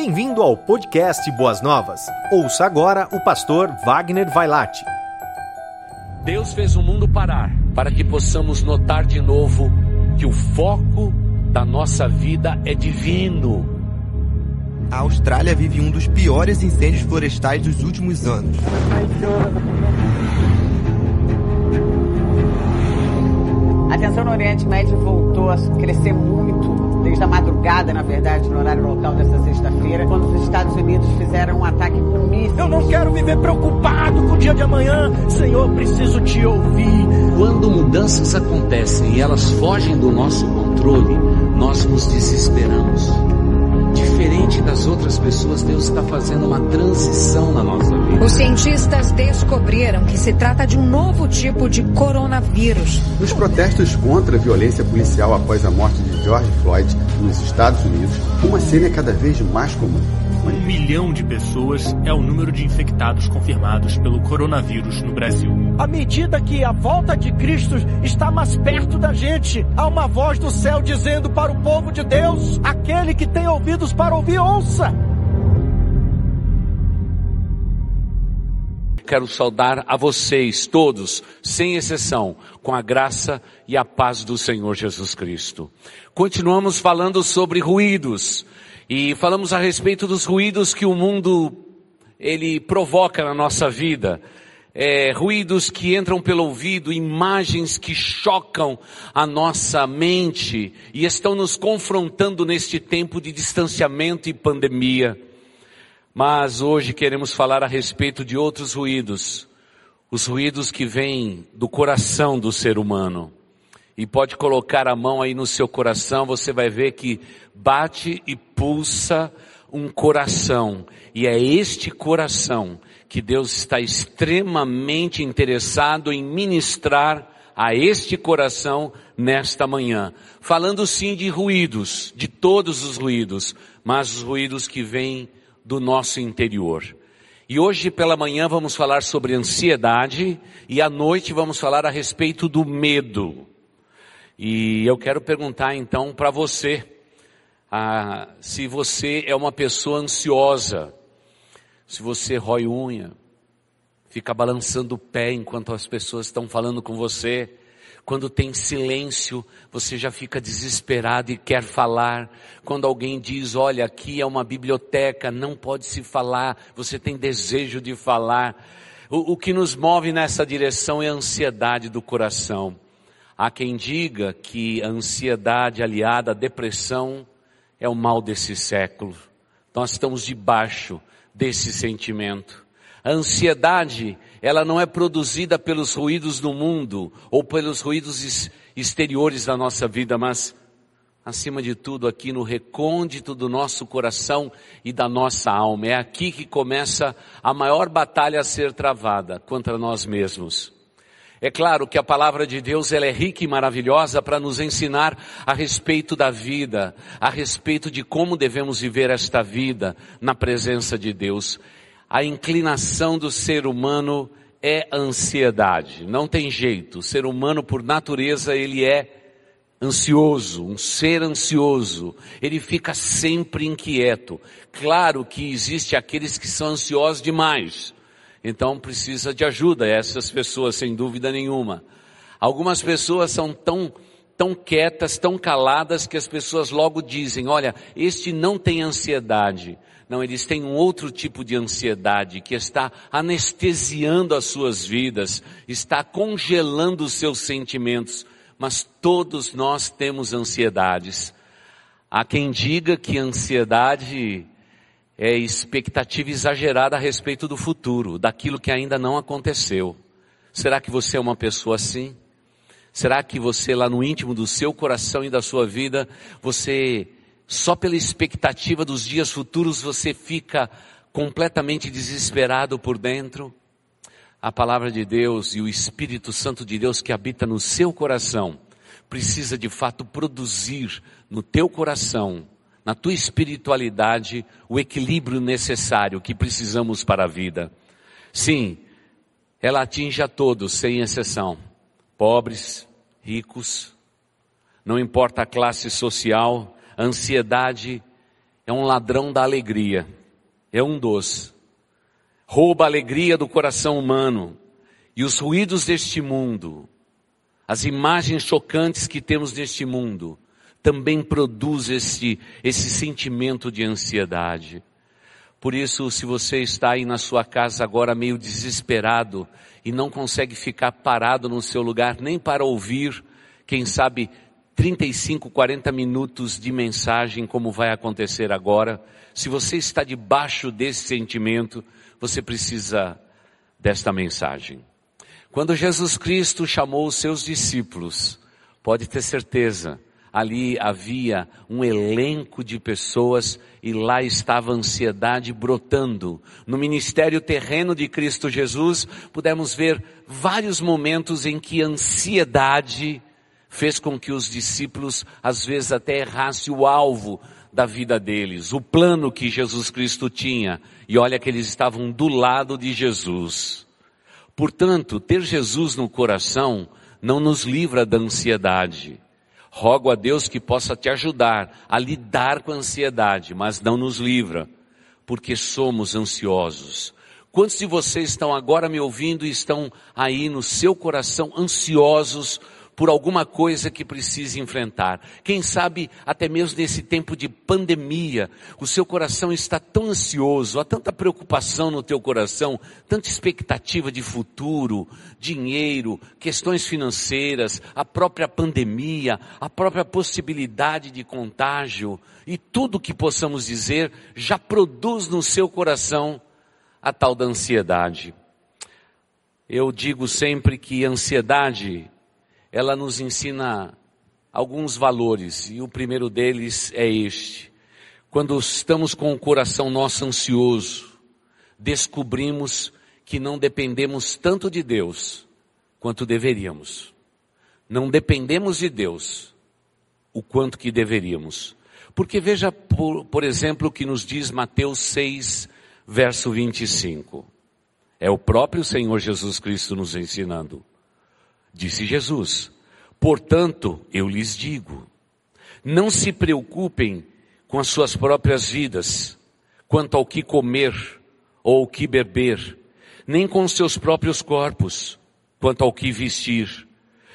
Bem-vindo ao podcast Boas Novas. Ouça agora o pastor Wagner Vailate. Deus fez o mundo parar para que possamos notar de novo que o foco da nossa vida é divino. A Austrália vive um dos piores incêndios florestais dos últimos anos. A tensão no Oriente Médio voltou a crescer muito, desde a madrugada, na verdade, no horário local dessa sexta-feira, quando os Estados Unidos fizeram um ataque com mísseis. Eu não quero viver preocupado com o dia de amanhã. Senhor, preciso te ouvir. Quando mudanças acontecem e elas fogem do nosso controle, nós nos desesperamos das outras pessoas, Deus está fazendo uma transição na nossa vida. Os cientistas descobriram que se trata de um novo tipo de coronavírus. Nos protestos contra a violência policial após a morte de George Floyd nos Estados Unidos, uma cena é cada vez mais comum. Um milhão de pessoas é o número de infectados confirmados pelo coronavírus no Brasil. À medida que a volta de Cristo está mais perto da gente, há uma voz do céu dizendo para o povo de Deus: aquele que tem ouvidos para ouvir, ouça. Quero saudar a vocês todos, sem exceção, com a graça e a paz do Senhor Jesus Cristo. Continuamos falando sobre ruídos. E falamos a respeito dos ruídos que o mundo ele provoca na nossa vida. É, ruídos que entram pelo ouvido, imagens que chocam a nossa mente e estão nos confrontando neste tempo de distanciamento e pandemia. Mas hoje queremos falar a respeito de outros ruídos, os ruídos que vêm do coração do ser humano e pode colocar a mão aí no seu coração, você vai ver que bate e pulsa um coração. E é este coração que Deus está extremamente interessado em ministrar a este coração nesta manhã. Falando sim de ruídos, de todos os ruídos, mas os ruídos que vêm do nosso interior. E hoje pela manhã vamos falar sobre ansiedade e à noite vamos falar a respeito do medo. E eu quero perguntar então para você, ah, se você é uma pessoa ansiosa, se você rói unha, fica balançando o pé enquanto as pessoas estão falando com você, quando tem silêncio, você já fica desesperado e quer falar. Quando alguém diz, olha, aqui é uma biblioteca, não pode se falar, você tem desejo de falar. O, o que nos move nessa direção é a ansiedade do coração. Há quem diga que a ansiedade aliada à depressão é o mal desse século. Nós estamos debaixo desse sentimento. A ansiedade, ela não é produzida pelos ruídos do mundo ou pelos ruídos exteriores da nossa vida, mas acima de tudo aqui no recôndito do nosso coração e da nossa alma. É aqui que começa a maior batalha a ser travada contra nós mesmos. É claro que a palavra de Deus ela é rica e maravilhosa para nos ensinar a respeito da vida, a respeito de como devemos viver esta vida na presença de Deus. A inclinação do ser humano é ansiedade, não tem jeito. O ser humano por natureza ele é ansioso, um ser ansioso. Ele fica sempre inquieto. Claro que existe aqueles que são ansiosos demais então precisa de ajuda essas pessoas, sem dúvida nenhuma. Algumas pessoas são tão tão quietas, tão caladas que as pessoas logo dizem: "Olha, este não tem ansiedade". Não, eles têm um outro tipo de ansiedade que está anestesiando as suas vidas, está congelando os seus sentimentos. Mas todos nós temos ansiedades. Há quem diga que ansiedade é expectativa exagerada a respeito do futuro, daquilo que ainda não aconteceu. Será que você é uma pessoa assim? Será que você lá no íntimo do seu coração e da sua vida, você só pela expectativa dos dias futuros você fica completamente desesperado por dentro? A palavra de Deus e o Espírito Santo de Deus que habita no seu coração precisa de fato produzir no teu coração na tua espiritualidade o equilíbrio necessário que precisamos para a vida. Sim, ela atinge a todos, sem exceção. Pobres, ricos, não importa a classe social, a ansiedade, é um ladrão da alegria, é um dos. Rouba a alegria do coração humano e os ruídos deste mundo, as imagens chocantes que temos neste mundo, também produz esse, esse sentimento de ansiedade. Por isso, se você está aí na sua casa agora meio desesperado e não consegue ficar parado no seu lugar nem para ouvir, quem sabe 35, 40 minutos de mensagem, como vai acontecer agora, se você está debaixo desse sentimento, você precisa desta mensagem. Quando Jesus Cristo chamou os seus discípulos, pode ter certeza, ali havia um elenco de pessoas e lá estava a ansiedade brotando. No ministério terreno de Cristo Jesus, pudemos ver vários momentos em que a ansiedade fez com que os discípulos às vezes até errassem o alvo da vida deles, o plano que Jesus Cristo tinha. E olha que eles estavam do lado de Jesus. Portanto, ter Jesus no coração não nos livra da ansiedade. Rogo a Deus que possa te ajudar a lidar com a ansiedade, mas não nos livra, porque somos ansiosos. Quantos de vocês estão agora me ouvindo e estão aí no seu coração ansiosos por alguma coisa que precise enfrentar. Quem sabe até mesmo nesse tempo de pandemia, o seu coração está tão ansioso, há tanta preocupação no teu coração, tanta expectativa de futuro, dinheiro, questões financeiras, a própria pandemia, a própria possibilidade de contágio e tudo que possamos dizer já produz no seu coração a tal da ansiedade. Eu digo sempre que ansiedade ela nos ensina alguns valores e o primeiro deles é este. Quando estamos com o coração nosso ansioso, descobrimos que não dependemos tanto de Deus quanto deveríamos. Não dependemos de Deus o quanto que deveríamos. Porque veja, por, por exemplo, o que nos diz Mateus 6, verso 25. É o próprio Senhor Jesus Cristo nos ensinando. Disse Jesus: Portanto, eu lhes digo, não se preocupem com as suas próprias vidas, quanto ao que comer ou o que beber, nem com seus próprios corpos, quanto ao que vestir.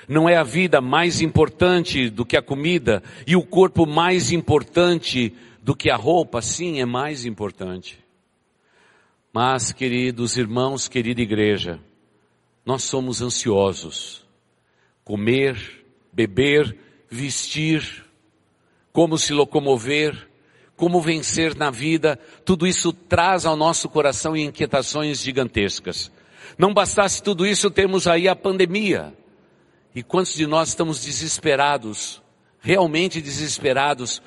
Não é a vida mais importante do que a comida e o corpo mais importante do que a roupa? Sim, é mais importante. Mas, queridos irmãos, querida igreja, nós somos ansiosos comer, beber, vestir, como se locomover, como vencer na vida, tudo isso traz ao nosso coração inquietações gigantescas. Não bastasse tudo isso, temos aí a pandemia. E quantos de nós estamos desesperados, realmente desesperados,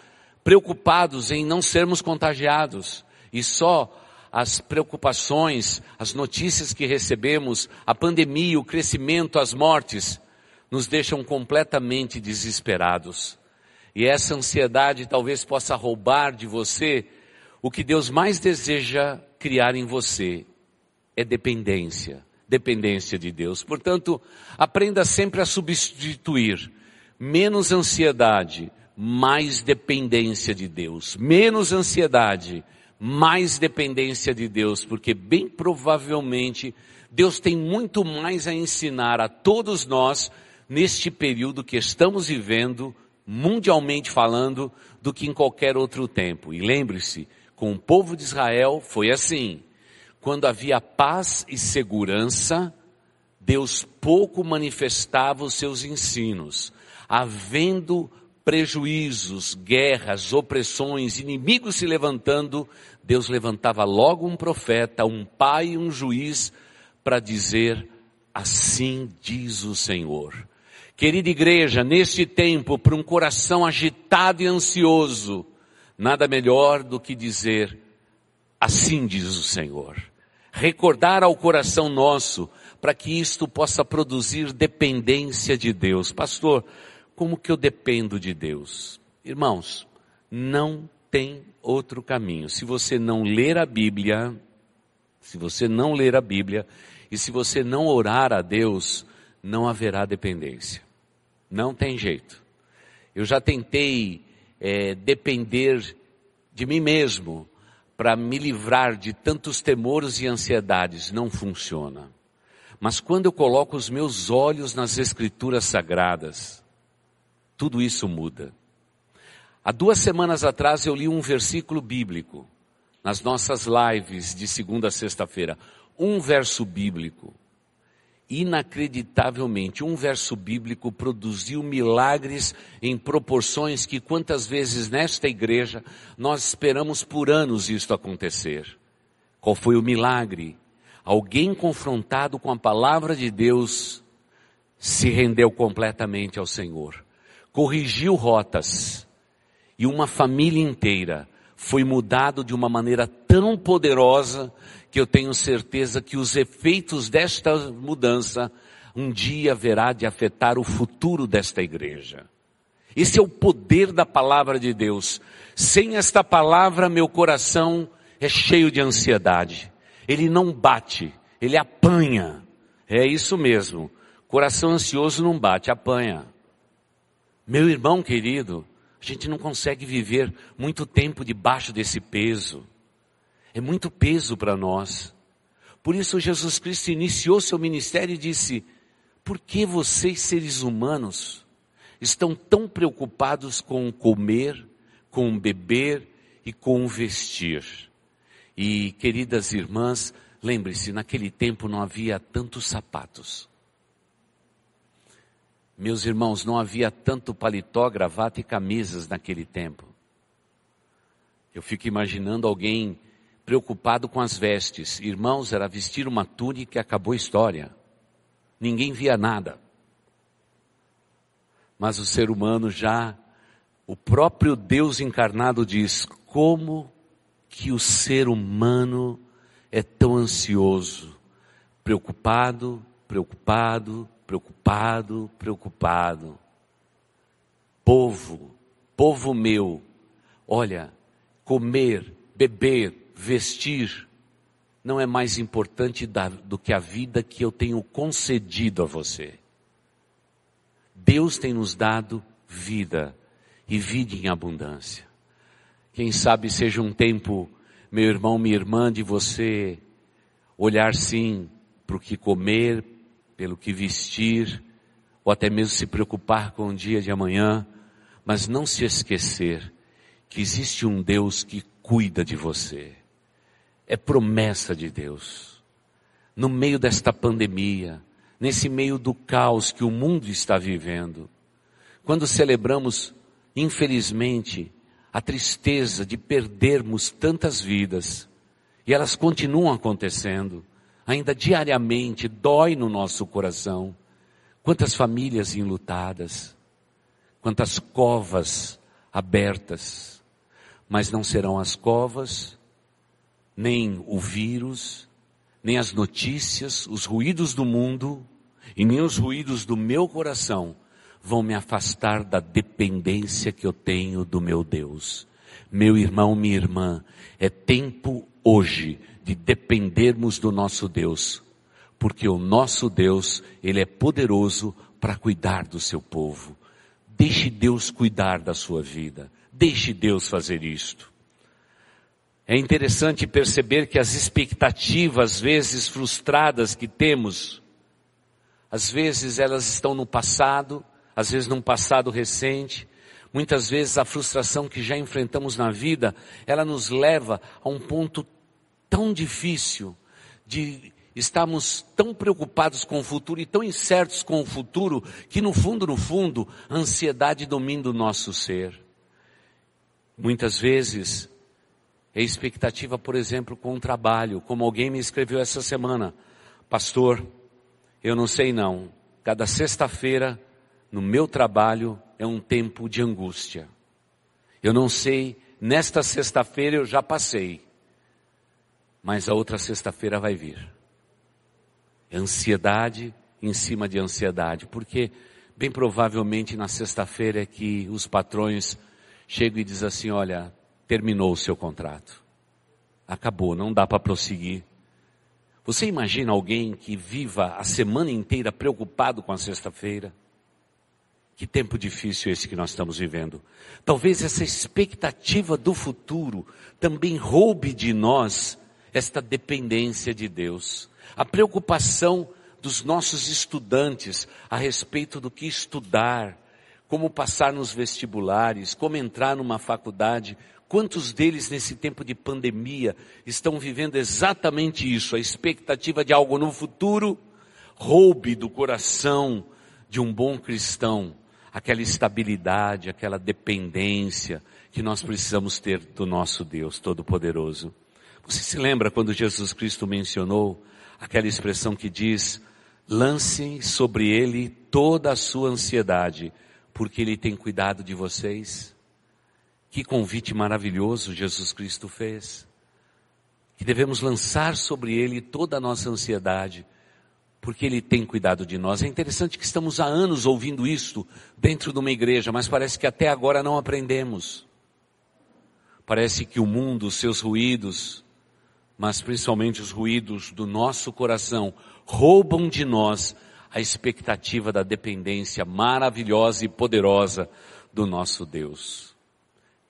preocupados em não sermos contagiados, e só as preocupações, as notícias que recebemos, a pandemia, o crescimento, as mortes, nos deixam completamente desesperados. E essa ansiedade talvez possa roubar de você o que Deus mais deseja criar em você é dependência, dependência de Deus. Portanto, aprenda sempre a substituir menos ansiedade, mais dependência de Deus. Menos ansiedade, mais dependência de Deus, porque bem provavelmente Deus tem muito mais a ensinar a todos nós neste período que estamos vivendo, mundialmente falando, do que em qualquer outro tempo. E lembre-se, com o povo de Israel foi assim. Quando havia paz e segurança, Deus pouco manifestava os seus ensinos. Havendo prejuízos, guerras, opressões, inimigos se levantando, Deus levantava logo um profeta, um pai e um juiz para dizer: Assim diz o Senhor. Querida igreja, neste tempo, para um coração agitado e ansioso, nada melhor do que dizer, assim diz o Senhor. Recordar ao coração nosso, para que isto possa produzir dependência de Deus. Pastor, como que eu dependo de Deus? Irmãos, não tem outro caminho. Se você não ler a Bíblia, se você não ler a Bíblia, e se você não orar a Deus, não haverá dependência. Não tem jeito. Eu já tentei é, depender de mim mesmo para me livrar de tantos temores e ansiedades não funciona. Mas quando eu coloco os meus olhos nas escrituras sagradas, tudo isso muda. Há duas semanas atrás eu li um versículo bíblico nas nossas lives de segunda a sexta-feira. Um verso bíblico. Inacreditavelmente, um verso bíblico produziu milagres em proporções que quantas vezes nesta igreja nós esperamos por anos isto acontecer. Qual foi o milagre? Alguém confrontado com a palavra de Deus se rendeu completamente ao Senhor, corrigiu rotas, e uma família inteira foi mudado de uma maneira tão poderosa que eu tenho certeza que os efeitos desta mudança um dia verá de afetar o futuro desta igreja. Esse é o poder da palavra de Deus. Sem esta palavra, meu coração é cheio de ansiedade. Ele não bate, ele apanha. É isso mesmo. Coração ansioso não bate, apanha. Meu irmão querido, a gente não consegue viver muito tempo debaixo desse peso. É muito peso para nós. Por isso Jesus Cristo iniciou seu ministério e disse: Por que vocês, seres humanos, estão tão preocupados com comer, com beber e com vestir? E, queridas irmãs, lembre-se, naquele tempo não havia tantos sapatos. Meus irmãos, não havia tanto paletó, gravata e camisas naquele tempo. Eu fico imaginando alguém preocupado com as vestes. Irmãos, era vestir uma túnica e acabou a história. Ninguém via nada. Mas o ser humano já, o próprio Deus encarnado diz: como que o ser humano é tão ansioso, preocupado, preocupado, preocupado, preocupado. Povo, povo meu, olha, comer, beber, vestir, não é mais importante do que a vida que eu tenho concedido a você. Deus tem nos dado vida e vida em abundância. Quem sabe seja um tempo, meu irmão, minha irmã, de você olhar sim para o que comer, pelo que vestir, ou até mesmo se preocupar com o dia de amanhã, mas não se esquecer que existe um Deus que cuida de você. É promessa de Deus. No meio desta pandemia, nesse meio do caos que o mundo está vivendo, quando celebramos, infelizmente, a tristeza de perdermos tantas vidas, e elas continuam acontecendo, ainda diariamente dói no nosso coração. Quantas famílias enlutadas, quantas covas abertas, mas não serão as covas, nem o vírus, nem as notícias, os ruídos do mundo e nem os ruídos do meu coração vão me afastar da dependência que eu tenho do meu Deus. Meu irmão, minha irmã, é tempo hoje de dependermos do nosso Deus, porque o nosso Deus, Ele é poderoso para cuidar do seu povo. Deixe Deus cuidar da sua vida. Deixe Deus fazer isto. É interessante perceber que as expectativas, às vezes frustradas que temos, às vezes elas estão no passado, às vezes num passado recente, muitas vezes a frustração que já enfrentamos na vida, ela nos leva a um ponto tão difícil de estarmos tão preocupados com o futuro e tão incertos com o futuro que no fundo, no fundo, a ansiedade domina o nosso ser. Muitas vezes é expectativa, por exemplo, com o trabalho, como alguém me escreveu essa semana, pastor, eu não sei não, cada sexta-feira no meu trabalho é um tempo de angústia. Eu não sei, nesta sexta-feira eu já passei, mas a outra sexta-feira vai vir. É ansiedade em cima de ansiedade, porque bem provavelmente na sexta-feira é que os patrões chegam e dizem assim: olha, terminou o seu contrato, acabou, não dá para prosseguir. Você imagina alguém que viva a semana inteira preocupado com a sexta-feira? Que tempo difícil esse que nós estamos vivendo. Talvez essa expectativa do futuro também roube de nós esta dependência de Deus. A preocupação dos nossos estudantes a respeito do que estudar, como passar nos vestibulares, como entrar numa faculdade. Quantos deles nesse tempo de pandemia estão vivendo exatamente isso, a expectativa de algo no futuro roube do coração de um bom cristão aquela estabilidade, aquela dependência que nós precisamos ter do nosso Deus Todo-Poderoso. Você se lembra quando Jesus Cristo mencionou aquela expressão que diz: lancem sobre ele toda a sua ansiedade, porque ele tem cuidado de vocês? Que convite maravilhoso Jesus Cristo fez. Que devemos lançar sobre ele toda a nossa ansiedade, porque Ele tem cuidado de nós. É interessante que estamos há anos ouvindo isto dentro de uma igreja, mas parece que até agora não aprendemos. Parece que o mundo, os seus ruídos, mas principalmente os ruídos do nosso coração, roubam de nós a expectativa da dependência maravilhosa e poderosa do nosso Deus.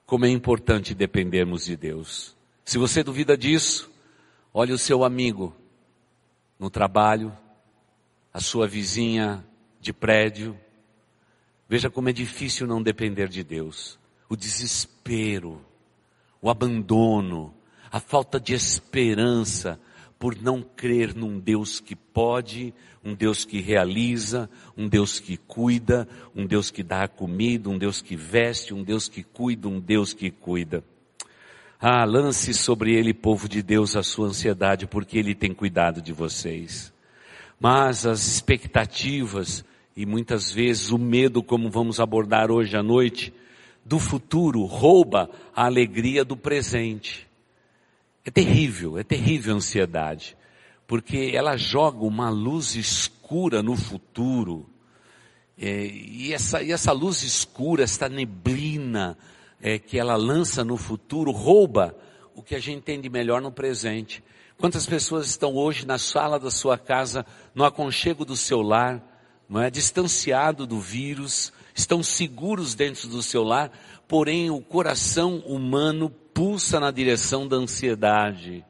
Como é importante dependermos de Deus. Se você duvida disso, olhe o seu amigo no trabalho, a sua vizinha de prédio. Veja como é difícil não depender de Deus. O desespero, o abandono, a falta de esperança por não crer num Deus que pode, um Deus que realiza, um Deus que cuida, um Deus que dá comida, um Deus que veste, um Deus que cuida, um Deus que cuida. Ah, lance sobre ele, povo de Deus, a sua ansiedade, porque ele tem cuidado de vocês. Mas as expectativas e muitas vezes o medo, como vamos abordar hoje à noite, do futuro rouba a alegria do presente. É terrível, é terrível a ansiedade, porque ela joga uma luz escura no futuro. É, e, essa, e essa luz escura, essa neblina é, que ela lança no futuro, rouba o que a gente tem de melhor no presente. Quantas pessoas estão hoje na sala da sua casa, no aconchego do seu lar, não é? Distanciado do vírus, estão seguros dentro do seu lar, porém o coração humano pulsa na direção da ansiedade.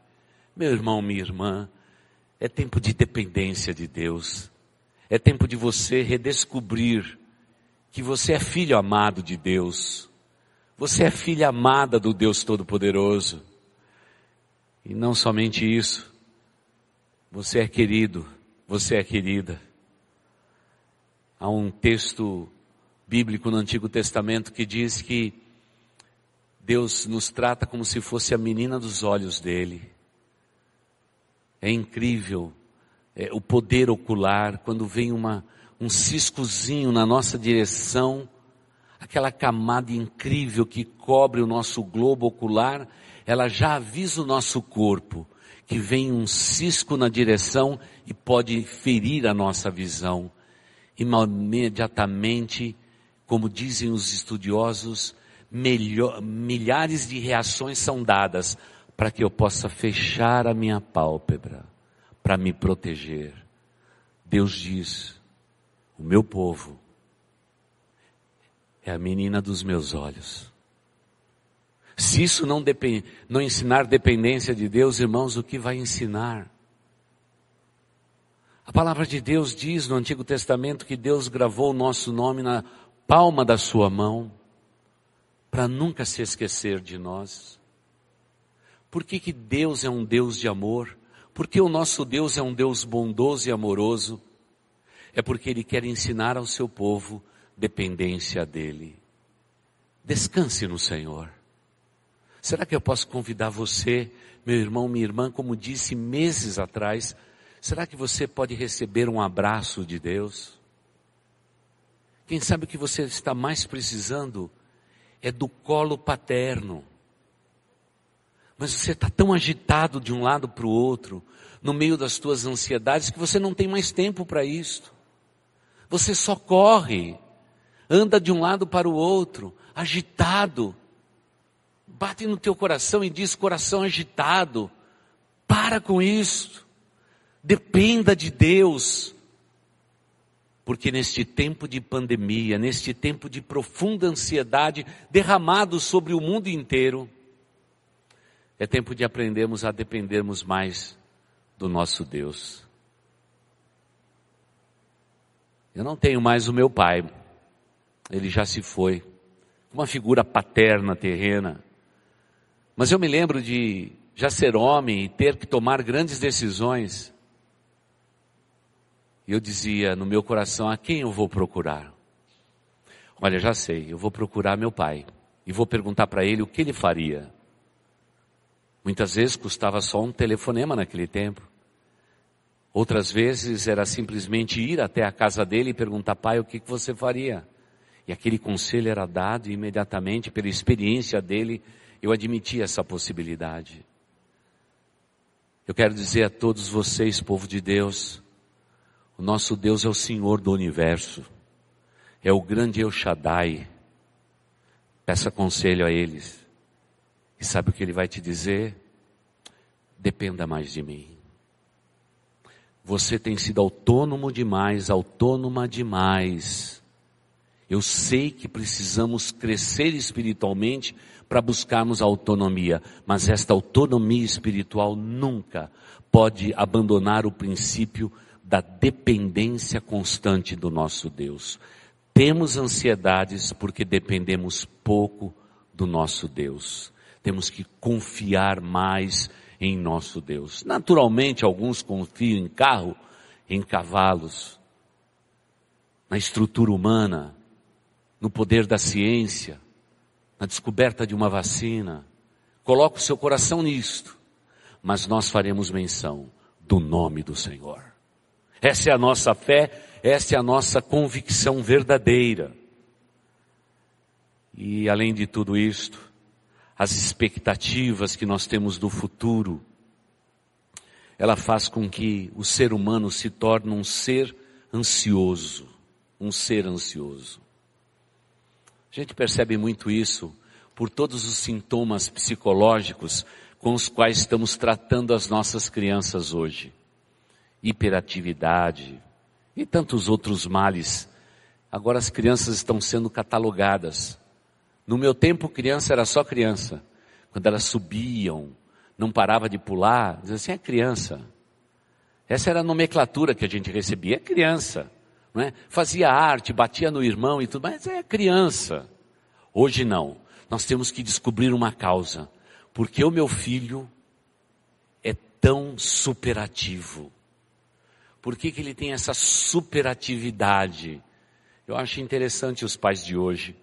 Meu irmão, minha irmã, é tempo de dependência de Deus. É tempo de você redescobrir que você é filho amado de Deus. Você é filha amada do Deus Todo-Poderoso. E não somente isso, você é querido, você é querida. Há um texto bíblico no Antigo Testamento que diz que Deus nos trata como se fosse a menina dos olhos dele. É incrível é, o poder ocular quando vem uma, um ciscozinho na nossa direção, aquela camada incrível que cobre o nosso globo ocular ela já avisa o nosso corpo que vem um cisco na direção e pode ferir a nossa visão. Imediatamente, como dizem os estudiosos, melhor, milhares de reações são dadas para que eu possa fechar a minha pálpebra, para me proteger. Deus diz: o meu povo é a menina dos meus olhos. Se isso não, depend, não ensinar dependência de Deus, irmãos, o que vai ensinar? A palavra de Deus diz no Antigo Testamento que Deus gravou o nosso nome na palma da sua mão, para nunca se esquecer de nós. Por que, que Deus é um Deus de amor? Porque o nosso Deus é um Deus bondoso e amoroso? É porque Ele quer ensinar ao seu povo dependência dEle. Descanse no Senhor. Será que eu posso convidar você, meu irmão, minha irmã, como disse meses atrás, será que você pode receber um abraço de Deus? Quem sabe o que você está mais precisando é do colo paterno. Mas você está tão agitado de um lado para o outro, no meio das tuas ansiedades, que você não tem mais tempo para isto. Você só corre, anda de um lado para o outro, agitado, bate no teu coração e diz coração agitado, para com isso. Dependa de Deus. Porque neste tempo de pandemia, neste tempo de profunda ansiedade derramado sobre o mundo inteiro, é tempo de aprendermos a dependermos mais do nosso Deus. Eu não tenho mais o meu pai, ele já se foi, uma figura paterna terrena. Mas eu me lembro de já ser homem e ter que tomar grandes decisões. E eu dizia no meu coração: a quem eu vou procurar? Olha, já sei, eu vou procurar meu pai e vou perguntar para ele o que ele faria. Muitas vezes custava só um telefonema naquele tempo. Outras vezes era simplesmente ir até a casa dele e perguntar, pai, o que você faria? E aquele conselho era dado e imediatamente, pela experiência dele, eu admitia essa possibilidade. Eu quero dizer a todos vocês, povo de Deus, o nosso Deus é o Senhor do universo, é o grande El Shaddai. Peça conselho a eles. E sabe o que ele vai te dizer? Dependa mais de mim. Você tem sido autônomo demais, autônoma demais. Eu sei que precisamos crescer espiritualmente para buscarmos a autonomia, mas esta autonomia espiritual nunca pode abandonar o princípio da dependência constante do nosso Deus. Temos ansiedades porque dependemos pouco do nosso Deus. Temos que confiar mais em nosso Deus. Naturalmente, alguns confiam em carro, em cavalos, na estrutura humana, no poder da ciência, na descoberta de uma vacina. Coloca o seu coração nisto, mas nós faremos menção do nome do Senhor. Essa é a nossa fé, essa é a nossa convicção verdadeira. E além de tudo isto, as expectativas que nós temos do futuro, ela faz com que o ser humano se torne um ser ansioso, um ser ansioso. A gente percebe muito isso por todos os sintomas psicológicos com os quais estamos tratando as nossas crianças hoje. Hiperatividade e tantos outros males. Agora as crianças estão sendo catalogadas no meu tempo, criança era só criança. Quando elas subiam, não parava de pular, dizia assim, é criança. Essa era a nomenclatura que a gente recebia, é criança. Não é? Fazia arte, batia no irmão e tudo, mas é criança. Hoje não. Nós temos que descobrir uma causa. Porque o meu filho é tão superativo? Por que, que ele tem essa superatividade? Eu acho interessante os pais de hoje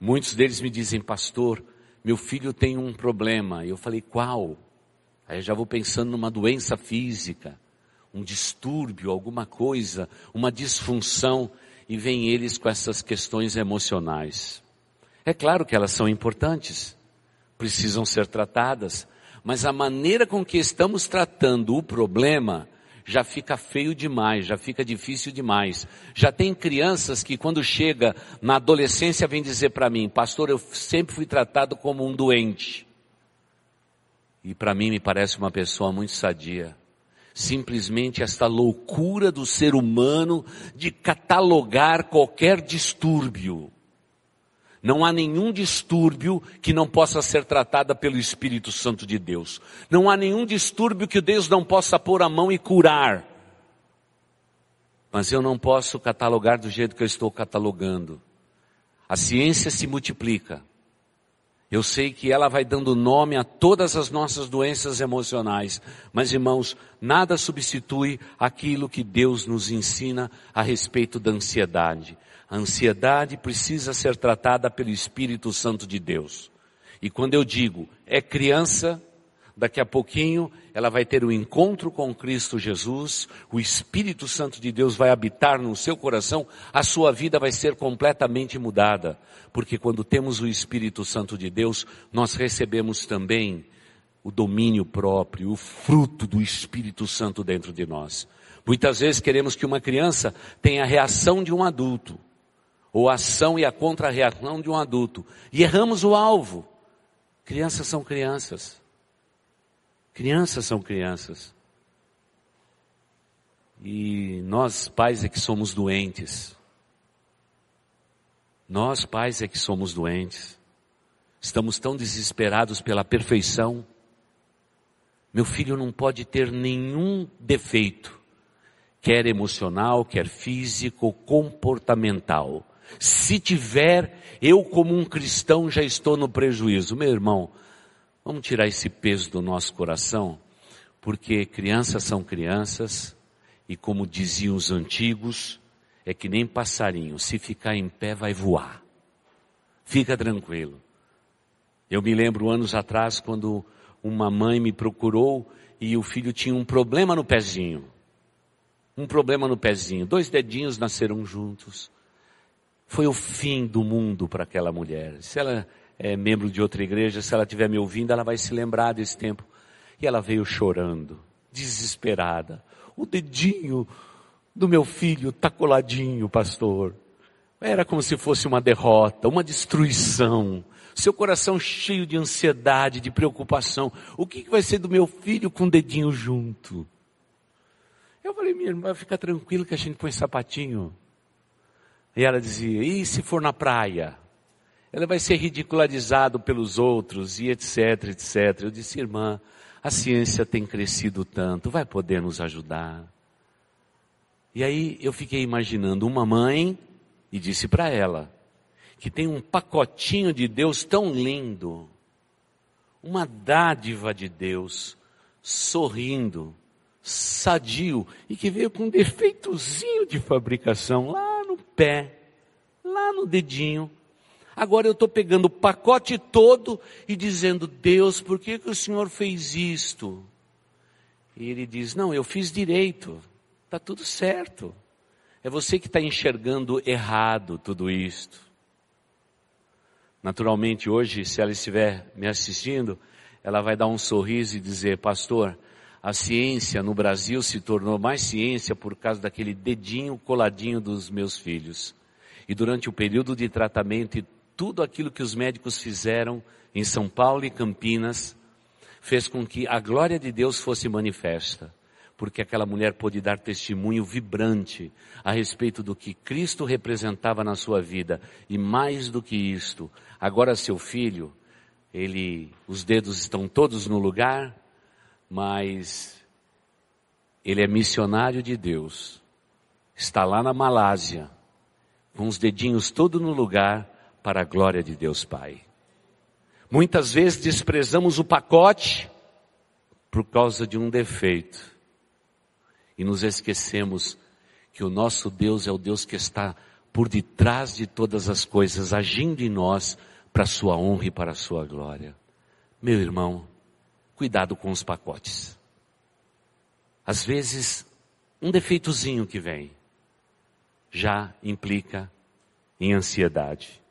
Muitos deles me dizem, pastor, meu filho tem um problema. Eu falei, qual? Aí eu já vou pensando numa doença física, um distúrbio, alguma coisa, uma disfunção, e vem eles com essas questões emocionais. É claro que elas são importantes, precisam ser tratadas, mas a maneira com que estamos tratando o problema já fica feio demais, já fica difícil demais. Já tem crianças que quando chega na adolescência vem dizer para mim, pastor, eu sempre fui tratado como um doente. E para mim me parece uma pessoa muito sadia. Simplesmente esta loucura do ser humano de catalogar qualquer distúrbio. Não há nenhum distúrbio que não possa ser tratada pelo Espírito Santo de Deus. Não há nenhum distúrbio que Deus não possa pôr a mão e curar. Mas eu não posso catalogar do jeito que eu estou catalogando. A ciência se multiplica. Eu sei que ela vai dando nome a todas as nossas doenças emocionais, mas irmãos, nada substitui aquilo que Deus nos ensina a respeito da ansiedade. A ansiedade precisa ser tratada pelo Espírito Santo de Deus. E quando eu digo é criança, daqui a pouquinho ela vai ter o um encontro com Cristo Jesus, o Espírito Santo de Deus vai habitar no seu coração, a sua vida vai ser completamente mudada. Porque quando temos o Espírito Santo de Deus, nós recebemos também o domínio próprio, o fruto do Espírito Santo dentro de nós. Muitas vezes queremos que uma criança tenha a reação de um adulto ou a ação e a contra-reação de um adulto. E erramos o alvo. Crianças são crianças. Crianças são crianças. E nós, pais, é que somos doentes. Nós, pais, é que somos doentes. Estamos tão desesperados pela perfeição. Meu filho não pode ter nenhum defeito, quer emocional, quer físico, comportamental. Se tiver, eu como um cristão já estou no prejuízo. Meu irmão, vamos tirar esse peso do nosso coração, porque crianças são crianças, e como diziam os antigos, é que nem passarinho, se ficar em pé vai voar. Fica tranquilo. Eu me lembro anos atrás quando uma mãe me procurou e o filho tinha um problema no pezinho. Um problema no pezinho. Dois dedinhos nasceram juntos. Foi o fim do mundo para aquela mulher. Se ela é membro de outra igreja, se ela estiver me ouvindo, ela vai se lembrar desse tempo. E ela veio chorando, desesperada. O dedinho do meu filho está coladinho, pastor. Era como se fosse uma derrota, uma destruição. Seu coração cheio de ansiedade, de preocupação. O que vai ser do meu filho com o dedinho junto? Eu falei, minha irmã, fica tranquilo que a gente põe sapatinho. E ela dizia, e se for na praia? Ela vai ser ridicularizado pelos outros e etc, etc. Eu disse, irmã, a ciência tem crescido tanto, vai poder nos ajudar. E aí eu fiquei imaginando uma mãe e disse para ela que tem um pacotinho de Deus tão lindo, uma dádiva de Deus, sorrindo, sadio e que veio com um defeitozinho de fabricação lá pé, lá no dedinho. Agora eu estou pegando o pacote todo e dizendo, Deus, por que, que o Senhor fez isto? E ele diz, não, eu fiz direito, está tudo certo. É você que está enxergando errado tudo isto. Naturalmente, hoje, se ela estiver me assistindo, ela vai dar um sorriso e dizer, pastor, a ciência no Brasil se tornou mais ciência por causa daquele dedinho coladinho dos meus filhos. E durante o período de tratamento e tudo aquilo que os médicos fizeram em São Paulo e Campinas fez com que a glória de Deus fosse manifesta, porque aquela mulher pôde dar testemunho vibrante a respeito do que Cristo representava na sua vida e mais do que isto, agora seu filho, ele, os dedos estão todos no lugar, mas ele é missionário de Deus. Está lá na Malásia, com os dedinhos todos no lugar, para a glória de Deus Pai. Muitas vezes desprezamos o pacote por causa de um defeito e nos esquecemos que o nosso Deus é o Deus que está por detrás de todas as coisas, agindo em nós para a sua honra e para a sua glória. Meu irmão, cuidado com os pacotes. Às vezes, um defeitozinho que vem já implica em ansiedade.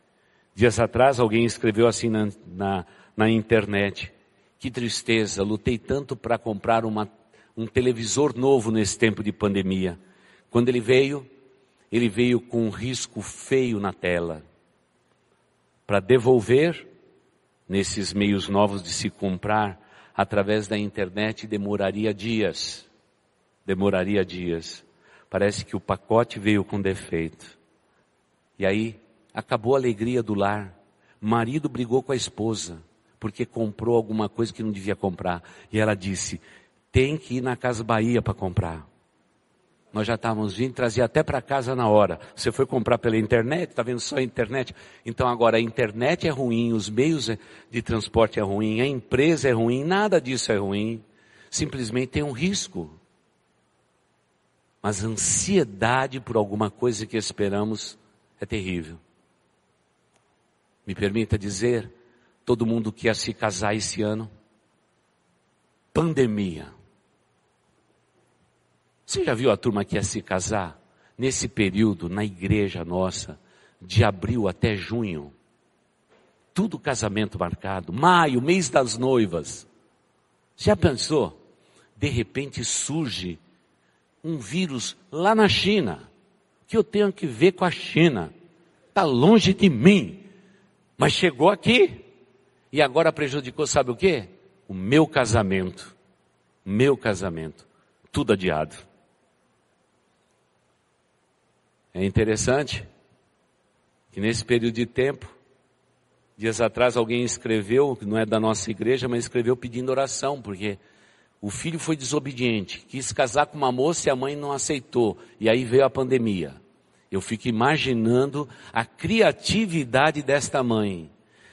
Dias atrás alguém escreveu assim na, na, na internet, que tristeza, lutei tanto para comprar uma, um televisor novo nesse tempo de pandemia. Quando ele veio, ele veio com um risco feio na tela. Para devolver, nesses meios novos de se comprar, através da internet, demoraria dias. Demoraria dias. Parece que o pacote veio com defeito. E aí, acabou a alegria do lar. Marido brigou com a esposa porque comprou alguma coisa que não devia comprar. E ela disse: tem que ir na Casa Bahia para comprar. Nós já estávamos vindo, trazia até para casa na hora. Você foi comprar pela internet, está vendo só a internet? Então agora a internet é ruim, os meios de transporte é ruim, a empresa é ruim, nada disso é ruim. Simplesmente tem um risco. Mas ansiedade por alguma coisa que esperamos é terrível. Me permita dizer, todo mundo quer se casar esse ano. Pandemia. Você já viu a turma que ia se casar? Nesse período, na igreja nossa, de abril até junho. Tudo casamento marcado. Maio, mês das noivas. Já pensou? De repente surge um vírus lá na China. Que eu tenho que ver com a China. Está longe de mim. Mas chegou aqui. E agora prejudicou, sabe o quê? O meu casamento. Meu casamento. Tudo adiado. É interessante que nesse período de tempo, dias atrás alguém escreveu, que não é da nossa igreja, mas escreveu pedindo oração, porque o filho foi desobediente, quis casar com uma moça e a mãe não aceitou, e aí veio a pandemia. Eu fico imaginando a criatividade desta mãe,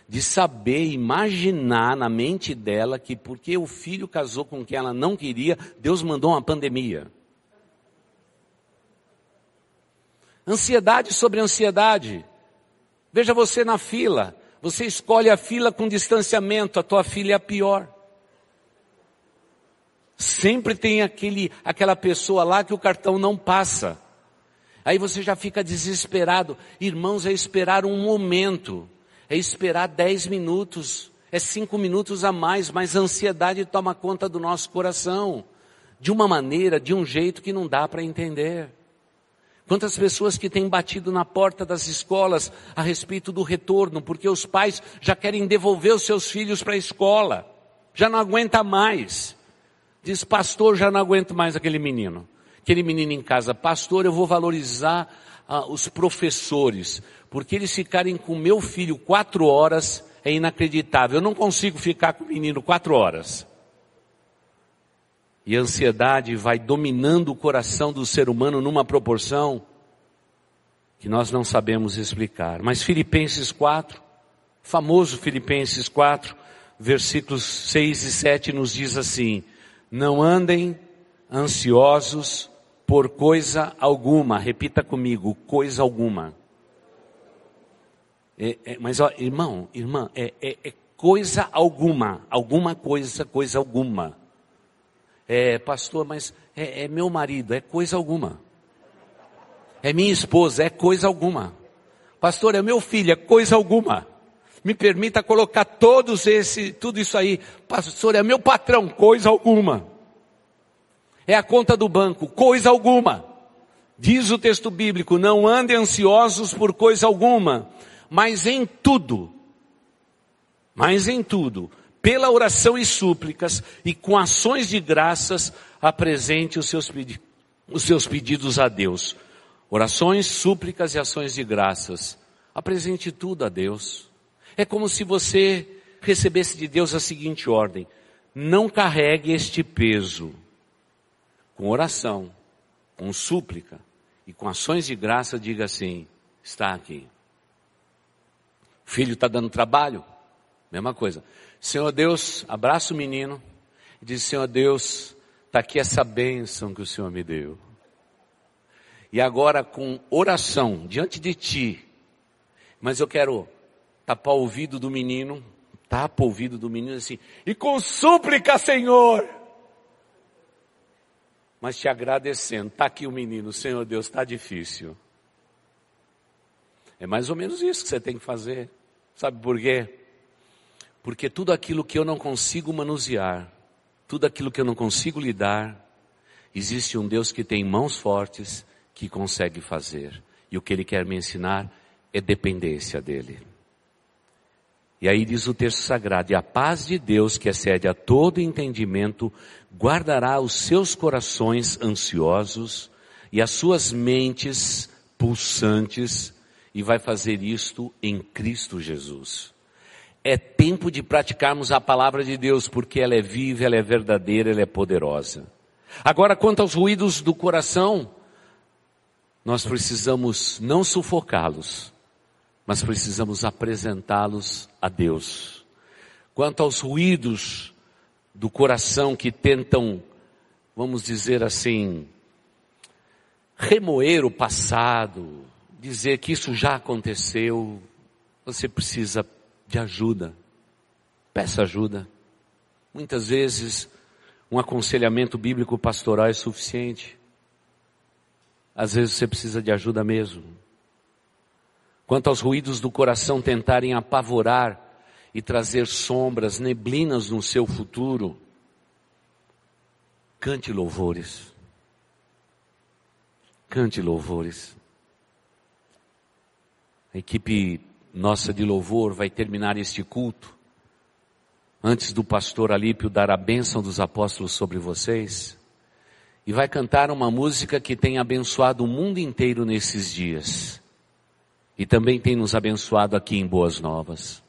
de saber imaginar na mente dela que porque o filho casou com quem ela não queria, Deus mandou uma pandemia. Ansiedade sobre ansiedade. Veja você na fila. Você escolhe a fila com distanciamento, a tua filha é a pior. Sempre tem aquele, aquela pessoa lá que o cartão não passa. Aí você já fica desesperado. Irmãos, é esperar um momento, é esperar dez minutos, é cinco minutos a mais, mas a ansiedade toma conta do nosso coração. De uma maneira, de um jeito que não dá para entender. Quantas pessoas que têm batido na porta das escolas a respeito do retorno, porque os pais já querem devolver os seus filhos para a escola, já não aguenta mais. Diz, pastor, já não aguento mais aquele menino. Aquele menino em casa, pastor, eu vou valorizar ah, os professores, porque eles ficarem com meu filho quatro horas é inacreditável. Eu não consigo ficar com o menino quatro horas. E a ansiedade vai dominando o coração do ser humano numa proporção que nós não sabemos explicar. Mas Filipenses 4, famoso Filipenses 4, versículos 6 e 7 nos diz assim: Não andem ansiosos por coisa alguma. Repita comigo, coisa alguma. É, é, mas ó, irmão, irmã, é, é, é coisa alguma, alguma coisa, coisa alguma é, pastor, mas é, é meu marido, é coisa alguma. É minha esposa, é coisa alguma. Pastor, é meu filho, é coisa alguma. Me permita colocar todos esse, tudo isso aí. Pastor, é meu patrão, coisa alguma. É a conta do banco, coisa alguma. Diz o texto bíblico, não andem ansiosos por coisa alguma, mas em tudo, mas em tudo, pela oração e súplicas e com ações de graças, apresente os seus, pedi os seus pedidos a Deus. Orações, súplicas e ações de graças. Apresente tudo a Deus. É como se você recebesse de Deus a seguinte ordem: não carregue este peso. Com oração, com súplica e com ações de graça, diga assim: está aqui. O filho está dando trabalho? Mesma coisa. Senhor Deus, abraça o menino e diz: Senhor Deus, está aqui essa bênção que o Senhor me deu. E agora, com oração diante de ti, mas eu quero tapar o ouvido do menino, tapa o ouvido do menino assim, e com súplica, Senhor. Mas te agradecendo, está aqui o menino, Senhor Deus, está difícil. É mais ou menos isso que você tem que fazer. Sabe por quê? Porque tudo aquilo que eu não consigo manusear, tudo aquilo que eu não consigo lidar, existe um Deus que tem mãos fortes que consegue fazer. E o que ele quer me ensinar é dependência dele. E aí diz o texto sagrado: E a paz de Deus, que excede a todo entendimento, guardará os seus corações ansiosos e as suas mentes pulsantes, e vai fazer isto em Cristo Jesus. É tempo de praticarmos a palavra de Deus, porque ela é viva, ela é verdadeira, ela é poderosa. Agora, quanto aos ruídos do coração, nós precisamos não sufocá-los, mas precisamos apresentá-los a Deus. Quanto aos ruídos do coração que tentam, vamos dizer assim, remoer o passado, dizer que isso já aconteceu, você precisa de ajuda. Peça ajuda. Muitas vezes, um aconselhamento bíblico pastoral é suficiente. Às vezes você precisa de ajuda mesmo. Quanto aos ruídos do coração tentarem apavorar e trazer sombras, neblinas no seu futuro, cante louvores. Cante louvores. A equipe nossa de louvor vai terminar este culto. Antes do pastor Alípio dar a bênção dos apóstolos sobre vocês, e vai cantar uma música que tem abençoado o mundo inteiro nesses dias. E também tem nos abençoado aqui em Boas Novas.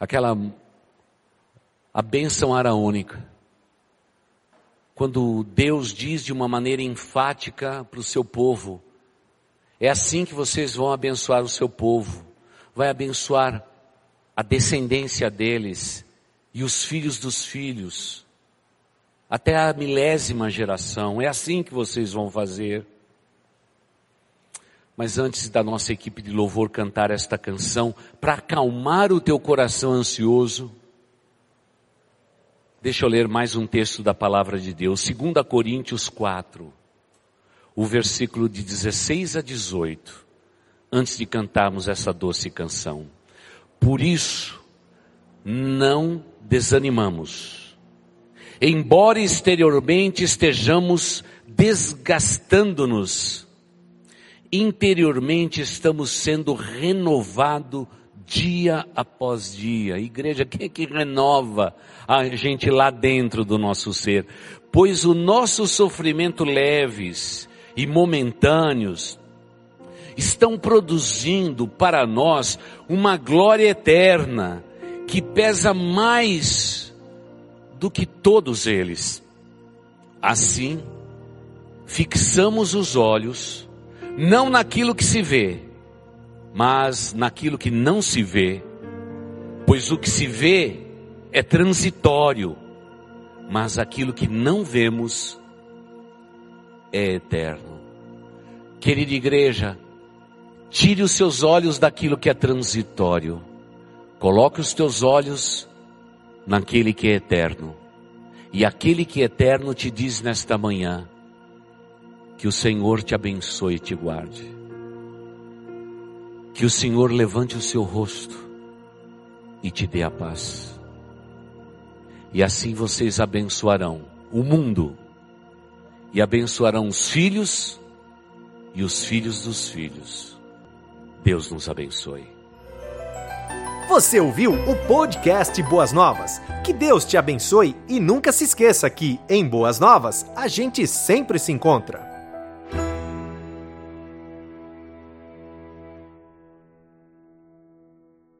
Aquela a bênção araônica. Quando Deus diz de uma maneira enfática para o seu povo, é assim que vocês vão abençoar o seu povo. Vai abençoar a descendência deles e os filhos dos filhos, até a milésima geração. É assim que vocês vão fazer. Mas antes da nossa equipe de louvor cantar esta canção, para acalmar o teu coração ansioso, deixa eu ler mais um texto da palavra de Deus, 2 Coríntios 4 o versículo de 16 a 18, antes de cantarmos essa doce canção. Por isso, não desanimamos. Embora exteriormente estejamos desgastando-nos, interiormente estamos sendo renovados dia após dia. Igreja, quem é que renova a gente lá dentro do nosso ser? Pois o nosso sofrimento leves e momentâneos estão produzindo para nós uma glória eterna que pesa mais do que todos eles. Assim, fixamos os olhos não naquilo que se vê, mas naquilo que não se vê, pois o que se vê é transitório, mas aquilo que não vemos é eterno. Querida igreja, tire os seus olhos daquilo que é transitório, coloque os teus olhos naquele que é eterno. E aquele que é eterno te diz nesta manhã, que o Senhor te abençoe e te guarde. Que o Senhor levante o seu rosto e te dê a paz. E assim vocês abençoarão o mundo e abençoarão os filhos e os filhos dos filhos. Deus nos abençoe. Você ouviu o podcast Boas Novas? Que Deus te abençoe e nunca se esqueça que, em Boas Novas, a gente sempre se encontra.